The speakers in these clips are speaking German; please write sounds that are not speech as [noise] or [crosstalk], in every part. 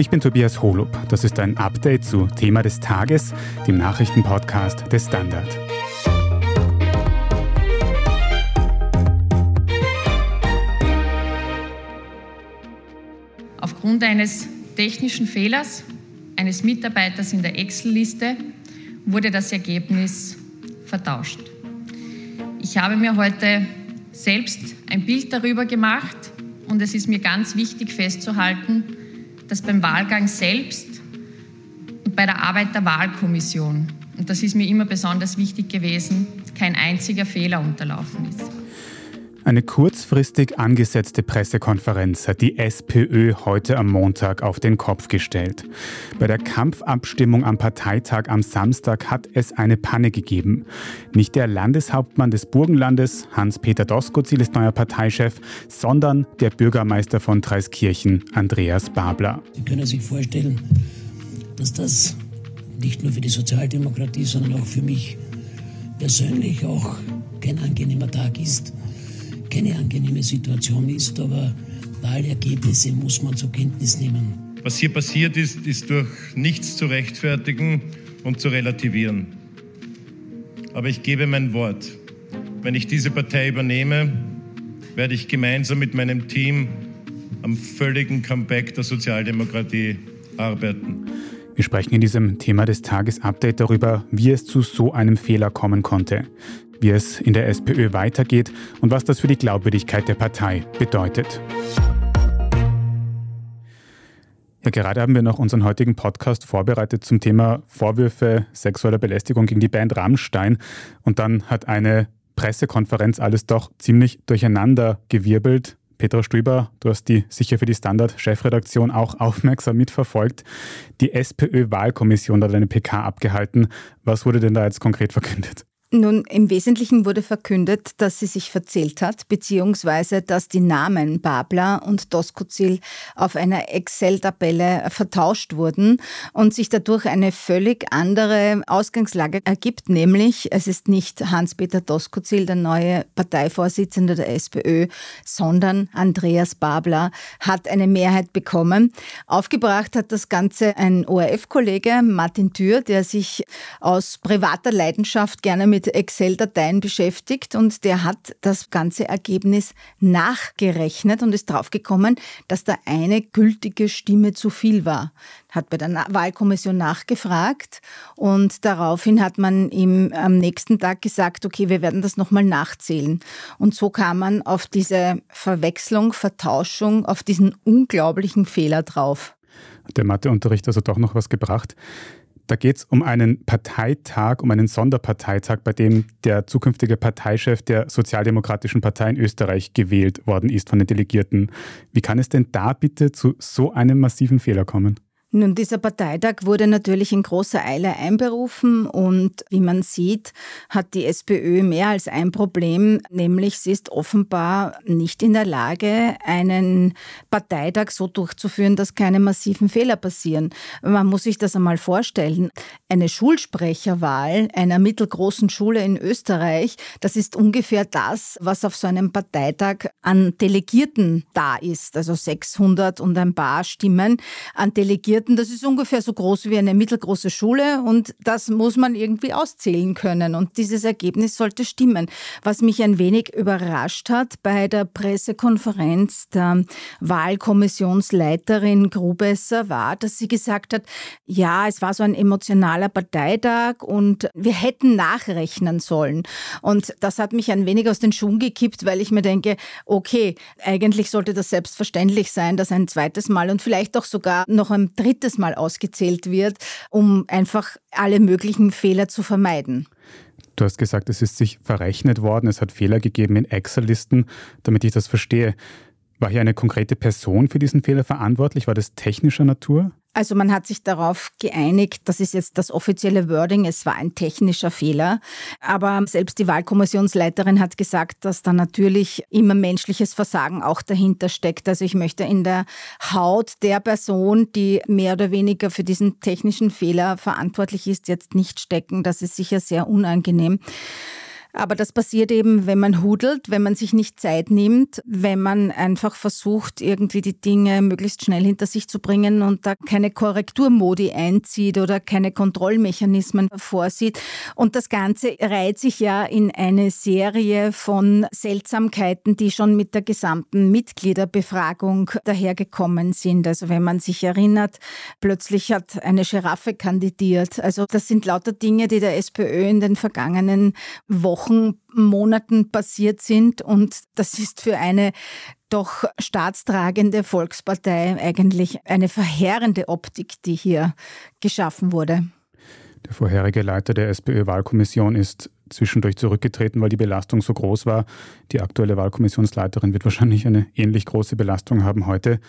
Ich bin Tobias Holub. Das ist ein Update zu Thema des Tages, dem Nachrichtenpodcast des Standard. Aufgrund eines technischen Fehlers eines Mitarbeiters in der Excel-Liste wurde das Ergebnis vertauscht. Ich habe mir heute selbst ein Bild darüber gemacht und es ist mir ganz wichtig festzuhalten, dass beim Wahlgang selbst und bei der Arbeit der Wahlkommission, und das ist mir immer besonders wichtig gewesen, kein einziger Fehler unterlaufen ist. Eine kurzfristig angesetzte Pressekonferenz hat die SPÖ heute am Montag auf den Kopf gestellt. Bei der Kampfabstimmung am Parteitag am Samstag hat es eine Panne gegeben. Nicht der Landeshauptmann des Burgenlandes, Hans-Peter Doskozil, ist neuer Parteichef, sondern der Bürgermeister von Dreiskirchen, Andreas Babler. Sie können sich vorstellen, dass das nicht nur für die Sozialdemokratie, sondern auch für mich persönlich auch kein angenehmer Tag ist keine angenehme Situation ist, aber Wahlergebnisse muss man zur Kenntnis nehmen. Was hier passiert ist, ist durch nichts zu rechtfertigen und zu relativieren. Aber ich gebe mein Wort. Wenn ich diese Partei übernehme, werde ich gemeinsam mit meinem Team am völligen Comeback der Sozialdemokratie arbeiten. Wir sprechen in diesem Thema des Tages Update darüber, wie es zu so einem Fehler kommen konnte wie es in der SPÖ weitergeht und was das für die Glaubwürdigkeit der Partei bedeutet. Ja, gerade haben wir noch unseren heutigen Podcast vorbereitet zum Thema Vorwürfe sexueller Belästigung gegen die Band Rammstein. Und dann hat eine Pressekonferenz alles doch ziemlich durcheinander gewirbelt. Petra Stüber, du hast die sicher für die Standard-Chefredaktion auch aufmerksam mitverfolgt. Die SPÖ-Wahlkommission hat eine PK abgehalten. Was wurde denn da jetzt konkret verkündet? Nun, im Wesentlichen wurde verkündet, dass sie sich verzählt hat, beziehungsweise dass die Namen Babler und Doskozil auf einer Excel-Tabelle vertauscht wurden und sich dadurch eine völlig andere Ausgangslage ergibt, nämlich es ist nicht Hans-Peter Doskozil, der neue Parteivorsitzende der SPÖ, sondern Andreas Babler hat eine Mehrheit bekommen. Aufgebracht hat das Ganze ein ORF-Kollege, Martin Thür, der sich aus privater Leidenschaft gerne mit mit Excel-Dateien beschäftigt und der hat das ganze Ergebnis nachgerechnet und ist draufgekommen, dass da eine gültige Stimme zu viel war. Hat bei der Wahlkommission nachgefragt und daraufhin hat man ihm am nächsten Tag gesagt, okay, wir werden das nochmal nachzählen. Und so kam man auf diese Verwechslung, Vertauschung, auf diesen unglaublichen Fehler drauf. Der Matheunterricht also doch noch was gebracht. Da geht es um einen Parteitag, um einen Sonderparteitag, bei dem der zukünftige Parteichef der Sozialdemokratischen Partei in Österreich gewählt worden ist von den Delegierten. Wie kann es denn da bitte zu so einem massiven Fehler kommen? Nun, dieser Parteitag wurde natürlich in großer Eile einberufen und wie man sieht, hat die SPÖ mehr als ein Problem, nämlich sie ist offenbar nicht in der Lage, einen Parteitag so durchzuführen, dass keine massiven Fehler passieren. Man muss sich das einmal vorstellen. Eine Schulsprecherwahl einer mittelgroßen Schule in Österreich, das ist ungefähr das, was auf so einem Parteitag an Delegierten da ist, also 600 und ein paar Stimmen an Delegierten Studierten, das ist ungefähr so groß wie eine mittelgroße Schule und das muss man irgendwie auszählen können und dieses Ergebnis sollte stimmen. Was mich ein wenig überrascht hat bei der Pressekonferenz der Wahlkommissionsleiterin Grubesser war, dass sie gesagt hat, ja, es war so ein emotionaler Parteitag und wir hätten nachrechnen sollen. Und das hat mich ein wenig aus den Schuhen gekippt, weil ich mir denke, okay, eigentlich sollte das selbstverständlich sein, dass ein zweites Mal und vielleicht auch sogar noch ein drittes drittes Mal ausgezählt wird, um einfach alle möglichen Fehler zu vermeiden. Du hast gesagt, es ist sich verrechnet worden, es hat Fehler gegeben in Excel-Listen, damit ich das verstehe. War hier eine konkrete Person für diesen Fehler verantwortlich? War das technischer Natur? Also man hat sich darauf geeinigt, das ist jetzt das offizielle Wording, es war ein technischer Fehler. Aber selbst die Wahlkommissionsleiterin hat gesagt, dass da natürlich immer menschliches Versagen auch dahinter steckt. Also ich möchte in der Haut der Person, die mehr oder weniger für diesen technischen Fehler verantwortlich ist, jetzt nicht stecken. Das ist sicher sehr unangenehm. Aber das passiert eben, wenn man hudelt, wenn man sich nicht Zeit nimmt, wenn man einfach versucht, irgendwie die Dinge möglichst schnell hinter sich zu bringen und da keine Korrekturmodi einzieht oder keine Kontrollmechanismen vorsieht. Und das Ganze reiht sich ja in eine Serie von Seltsamkeiten, die schon mit der gesamten Mitgliederbefragung dahergekommen sind. Also wenn man sich erinnert, plötzlich hat eine Giraffe kandidiert. Also das sind lauter Dinge, die der SPÖ in den vergangenen Wochen, Monaten passiert sind. Und das ist für eine doch staatstragende Volkspartei eigentlich eine verheerende Optik, die hier geschaffen wurde. Der vorherige Leiter der SPÖ-Wahlkommission ist zwischendurch zurückgetreten, weil die Belastung so groß war. Die aktuelle Wahlkommissionsleiterin wird [laughs] wahrscheinlich eine ähnlich große Belastung haben heute.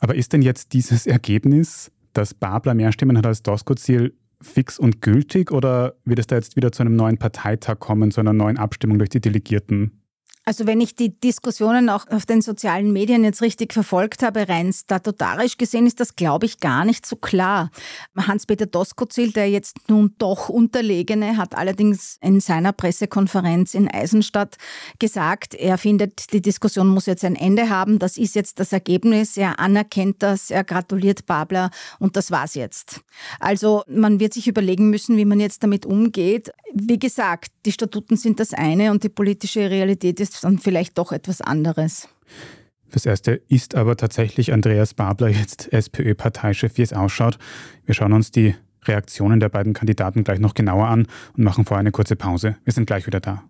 Aber ist denn jetzt dieses Ergebnis, dass Babler mehr Stimmen hat als Doskozil, fix und gültig oder wird es da jetzt wieder zu einem neuen Parteitag kommen, zu einer neuen Abstimmung durch die Delegierten? Also wenn ich die Diskussionen auch auf den sozialen Medien jetzt richtig verfolgt habe, rein statutarisch gesehen ist das, glaube ich, gar nicht so klar. Hans-Peter Doskozil, der jetzt nun doch Unterlegene, hat allerdings in seiner Pressekonferenz in Eisenstadt gesagt, er findet, die Diskussion muss jetzt ein Ende haben. Das ist jetzt das Ergebnis. Er anerkennt das, er gratuliert Babler und das war's jetzt. Also man wird sich überlegen müssen, wie man jetzt damit umgeht. Wie gesagt, die Statuten sind das eine und die politische Realität ist dann vielleicht doch etwas anderes. Fürs Erste ist aber tatsächlich Andreas Babler jetzt SPÖ-Parteichef, wie es ausschaut. Wir schauen uns die Reaktionen der beiden Kandidaten gleich noch genauer an und machen vorher eine kurze Pause. Wir sind gleich wieder da.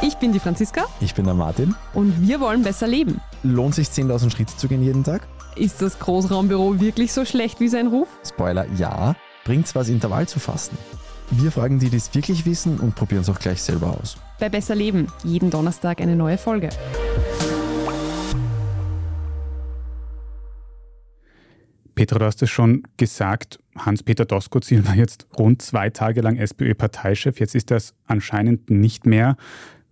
Ich bin die Franziska. Ich bin der Martin. Und wir wollen besser leben. Lohnt sich 10.000 Schritte zu gehen jeden Tag? Ist das Großraumbüro wirklich so schlecht wie sein Ruf? Spoiler, ja. Bringt's was, Intervall zu fassen? Wir fragen die, die es wirklich wissen und probieren es auch gleich selber aus. Bei Besser Leben, jeden Donnerstag eine neue Folge. Petra, du hast es schon gesagt, Hans-Peter Doskozil war jetzt rund zwei Tage lang SPÖ-Parteichef. Jetzt ist er es anscheinend nicht mehr.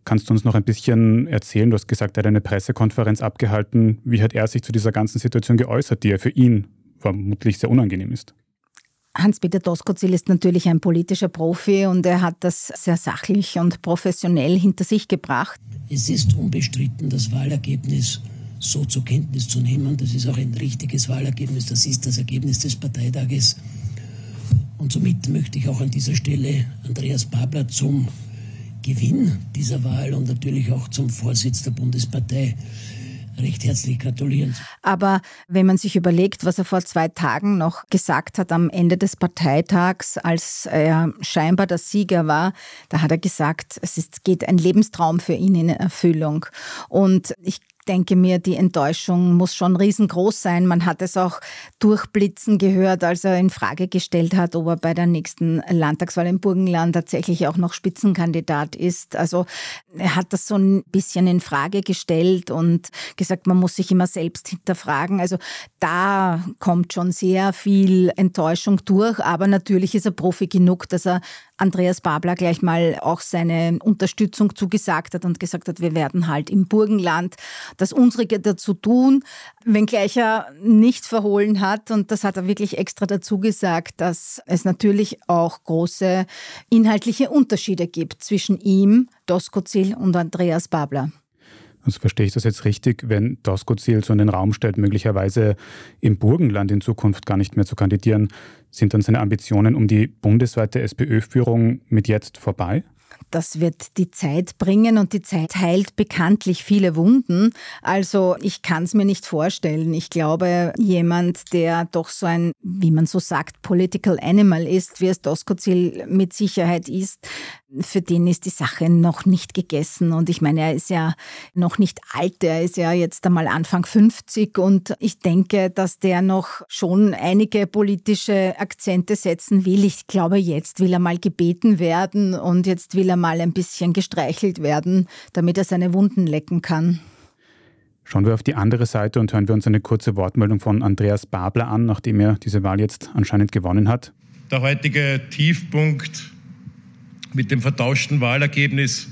Kannst du uns noch ein bisschen erzählen? Du hast gesagt, er hat eine Pressekonferenz abgehalten. Wie hat er sich zu dieser ganzen Situation geäußert, die ja für ihn vermutlich sehr unangenehm ist? Hans-Peter Doskozil ist natürlich ein politischer Profi und er hat das sehr sachlich und professionell hinter sich gebracht. Es ist unbestritten, das Wahlergebnis so zur Kenntnis zu nehmen. Das ist auch ein richtiges Wahlergebnis. Das ist das Ergebnis des Parteitages. Und somit möchte ich auch an dieser Stelle Andreas Babler zum Gewinn dieser Wahl und natürlich auch zum Vorsitz der Bundespartei recht herzlich gratulieren. Aber wenn man sich überlegt, was er vor zwei Tagen noch gesagt hat am Ende des Parteitags, als er scheinbar der Sieger war, da hat er gesagt, es ist, geht ein Lebenstraum für ihn in Erfüllung. Und ich denke mir, die Enttäuschung muss schon riesengroß sein. Man hat es auch durchblitzen gehört, als er in Frage gestellt hat, ob er bei der nächsten Landtagswahl im Burgenland tatsächlich auch noch Spitzenkandidat ist. Also er hat das so ein bisschen in Frage gestellt und gesagt, man muss sich immer selbst hinterfragen. Also da kommt schon sehr viel Enttäuschung durch, aber natürlich ist er Profi genug, dass er Andreas Babler gleich mal auch seine Unterstützung zugesagt hat und gesagt hat, wir werden halt im Burgenland das Unsrige dazu tun, wenngleich er nicht verhohlen hat. Und das hat er wirklich extra dazu gesagt, dass es natürlich auch große inhaltliche Unterschiede gibt zwischen ihm, Doskozil und Andreas Babler. Also verstehe ich das jetzt richtig, wenn Doskozil so in den Raum stellt, möglicherweise im Burgenland in Zukunft gar nicht mehr zu kandidieren, sind dann seine Ambitionen um die bundesweite SPÖ-Führung mit jetzt vorbei? Das wird die Zeit bringen und die Zeit heilt bekanntlich viele Wunden. Also ich kann es mir nicht vorstellen. Ich glaube, jemand, der doch so ein, wie man so sagt, Political Animal ist, wie es Doskozil mit Sicherheit ist, für den ist die Sache noch nicht gegessen. Und ich meine, er ist ja noch nicht alt, er ist ja jetzt einmal Anfang 50 und ich denke, dass der noch schon einige politische Akzente setzen will. Ich glaube, jetzt will er mal gebeten werden und jetzt will er mal ein bisschen gestreichelt werden, damit er seine Wunden lecken kann. Schauen wir auf die andere Seite und hören wir uns eine kurze Wortmeldung von Andreas Babler an, nachdem er diese Wahl jetzt anscheinend gewonnen hat. Der heutige Tiefpunkt mit dem vertauschten Wahlergebnis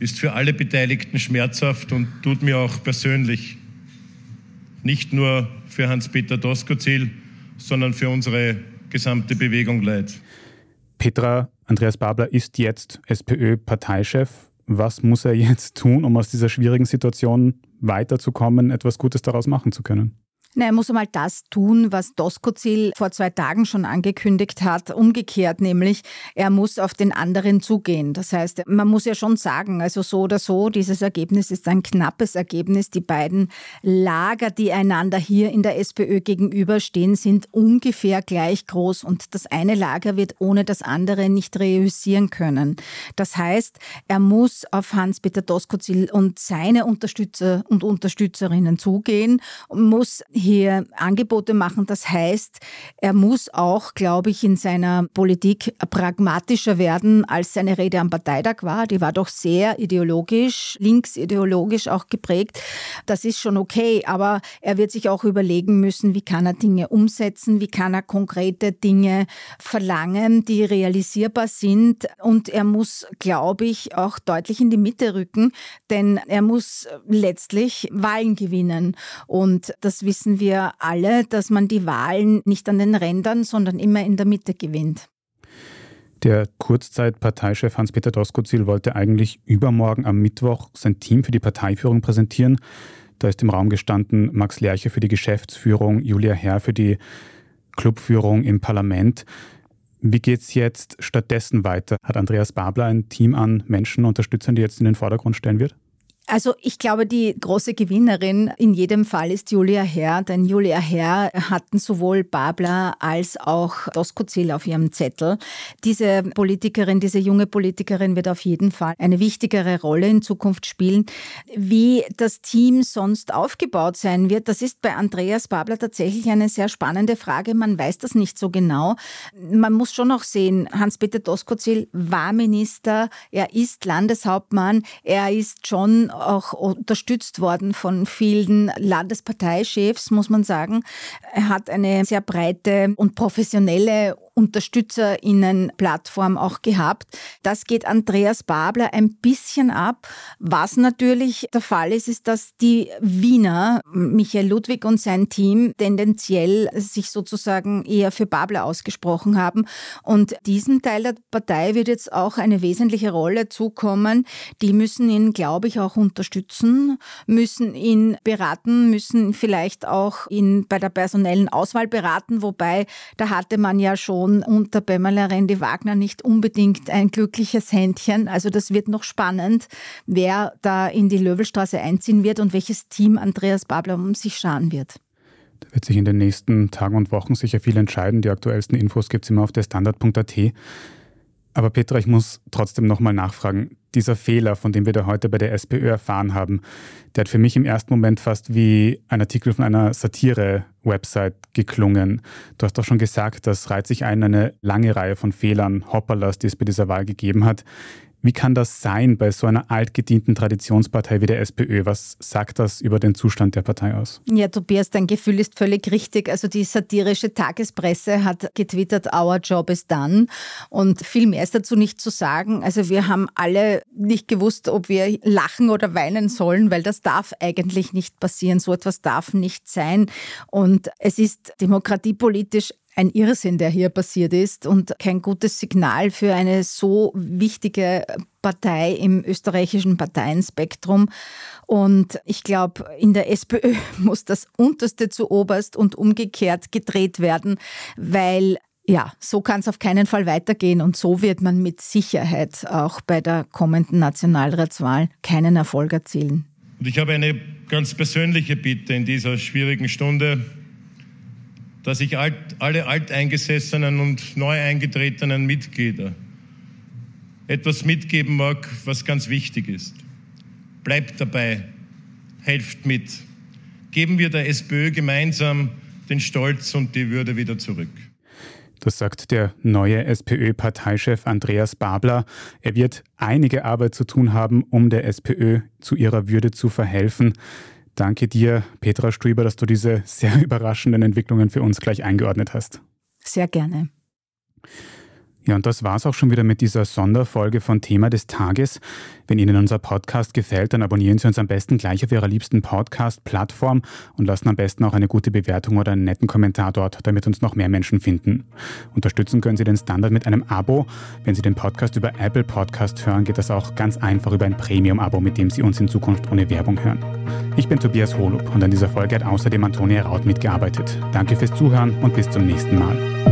ist für alle Beteiligten schmerzhaft und tut mir auch persönlich, nicht nur für Hans-Peter Doskozil, sondern für unsere gesamte Bewegung leid. Petra, Andreas Babler ist jetzt SPÖ-Parteichef. Was muss er jetzt tun, um aus dieser schwierigen Situation weiterzukommen, etwas Gutes daraus machen zu können? Na, er muss einmal das tun, was Doskozil vor zwei Tagen schon angekündigt hat, umgekehrt, nämlich er muss auf den anderen zugehen. Das heißt, man muss ja schon sagen, also so oder so, dieses Ergebnis ist ein knappes Ergebnis. Die beiden Lager, die einander hier in der SPÖ gegenüberstehen, sind ungefähr gleich groß und das eine Lager wird ohne das andere nicht reüssieren können. Das heißt, er muss auf Hans-Peter Doskozil und seine Unterstützer und Unterstützerinnen zugehen, muss hier Angebote machen. Das heißt, er muss auch, glaube ich, in seiner Politik pragmatischer werden, als seine Rede am Parteitag war. Die war doch sehr ideologisch, linksideologisch auch geprägt. Das ist schon okay, aber er wird sich auch überlegen müssen, wie kann er Dinge umsetzen, wie kann er konkrete Dinge verlangen, die realisierbar sind. Und er muss, glaube ich, auch deutlich in die Mitte rücken, denn er muss letztlich Wahlen gewinnen. Und das wissen wissen wir alle, dass man die Wahlen nicht an den Rändern, sondern immer in der Mitte gewinnt. Der Kurzzeit-Parteichef Hans-Peter Doskozil wollte eigentlich übermorgen am Mittwoch sein Team für die Parteiführung präsentieren. Da ist im Raum gestanden Max Lerche für die Geschäftsführung, Julia Herr für die Clubführung im Parlament. Wie geht es jetzt stattdessen weiter? Hat Andreas Babler ein Team an Menschen, Unterstützern, die jetzt in den Vordergrund stellen wird? Also ich glaube, die große Gewinnerin in jedem Fall ist Julia Herr, denn Julia Herr hatten sowohl Babler als auch Doskozil auf ihrem Zettel. Diese Politikerin, diese junge Politikerin wird auf jeden Fall eine wichtigere Rolle in Zukunft spielen. Wie das Team sonst aufgebaut sein wird, das ist bei Andreas Babler tatsächlich eine sehr spannende Frage. Man weiß das nicht so genau. Man muss schon auch sehen, Hans-Peter Doskozil war Minister, er ist Landeshauptmann, er ist schon auch unterstützt worden von vielen Landesparteichefs, muss man sagen. Er hat eine sehr breite und professionelle UnterstützerInnen-Plattform auch gehabt. Das geht Andreas Babler ein bisschen ab. Was natürlich der Fall ist, ist, dass die Wiener, Michael Ludwig und sein Team, tendenziell sich sozusagen eher für Babler ausgesprochen haben. Und diesem Teil der Partei wird jetzt auch eine wesentliche Rolle zukommen. Die müssen ihn, glaube ich, auch unterstützen, müssen ihn beraten, müssen vielleicht auch ihn bei der personellen Auswahl beraten, wobei da hatte man ja schon Person unter Pamela Rendi Wagner nicht unbedingt ein glückliches Händchen. Also das wird noch spannend, wer da in die Löwelstraße einziehen wird und welches Team Andreas Babler um sich scharen wird. Da wird sich in den nächsten Tagen und Wochen sicher viel entscheiden. Die aktuellsten Infos gibt es immer auf der Standard.at. Aber Petra, ich muss trotzdem nochmal nachfragen. Dieser Fehler, von dem wir da heute bei der SPÖ erfahren haben, der hat für mich im ersten Moment fast wie ein Artikel von einer Satire-Website geklungen. Du hast doch schon gesagt, das reiht sich ein eine lange Reihe von Fehlern, Hopperlas, die es bei dieser Wahl gegeben hat. Wie kann das sein bei so einer altgedienten Traditionspartei wie der SPÖ? Was sagt das über den Zustand der Partei aus? Ja, Tobias, dein Gefühl ist völlig richtig. Also die satirische Tagespresse hat getwittert, our job is done. Und viel mehr ist dazu nicht zu sagen. Also wir haben alle nicht gewusst, ob wir lachen oder weinen sollen, weil das darf eigentlich nicht passieren. So etwas darf nicht sein. Und es ist demokratiepolitisch ein Irrsinn, der hier passiert ist und kein gutes Signal für eine so wichtige Partei im österreichischen Parteienspektrum. Und ich glaube, in der SPÖ [laughs] muss das unterste zu oberst und umgekehrt gedreht werden, weil ja, so kann es auf keinen Fall weitergehen und so wird man mit Sicherheit auch bei der kommenden Nationalratswahl keinen Erfolg erzielen. Und ich habe eine ganz persönliche Bitte in dieser schwierigen Stunde dass ich alt, alle alteingesessenen und neu eingetretenen Mitglieder etwas mitgeben mag, was ganz wichtig ist. Bleibt dabei, helft mit. Geben wir der SPÖ gemeinsam den Stolz und die Würde wieder zurück. Das sagt der neue SPÖ-Parteichef Andreas Babler. Er wird einige Arbeit zu tun haben, um der SPÖ zu ihrer Würde zu verhelfen. Danke dir, Petra Strüber, dass du diese sehr [laughs] überraschenden Entwicklungen für uns gleich eingeordnet hast. Sehr gerne. Ja, und das war's auch schon wieder mit dieser Sonderfolge von Thema des Tages. Wenn Ihnen unser Podcast gefällt, dann abonnieren Sie uns am besten gleich auf Ihrer liebsten Podcast-Plattform und lassen am besten auch eine gute Bewertung oder einen netten Kommentar dort, damit uns noch mehr Menschen finden. Unterstützen können Sie den Standard mit einem Abo. Wenn Sie den Podcast über Apple Podcast hören, geht das auch ganz einfach über ein Premium-Abo, mit dem Sie uns in Zukunft ohne Werbung hören. Ich bin Tobias Holub und an dieser Folge hat außerdem Antonia Raut mitgearbeitet. Danke fürs Zuhören und bis zum nächsten Mal.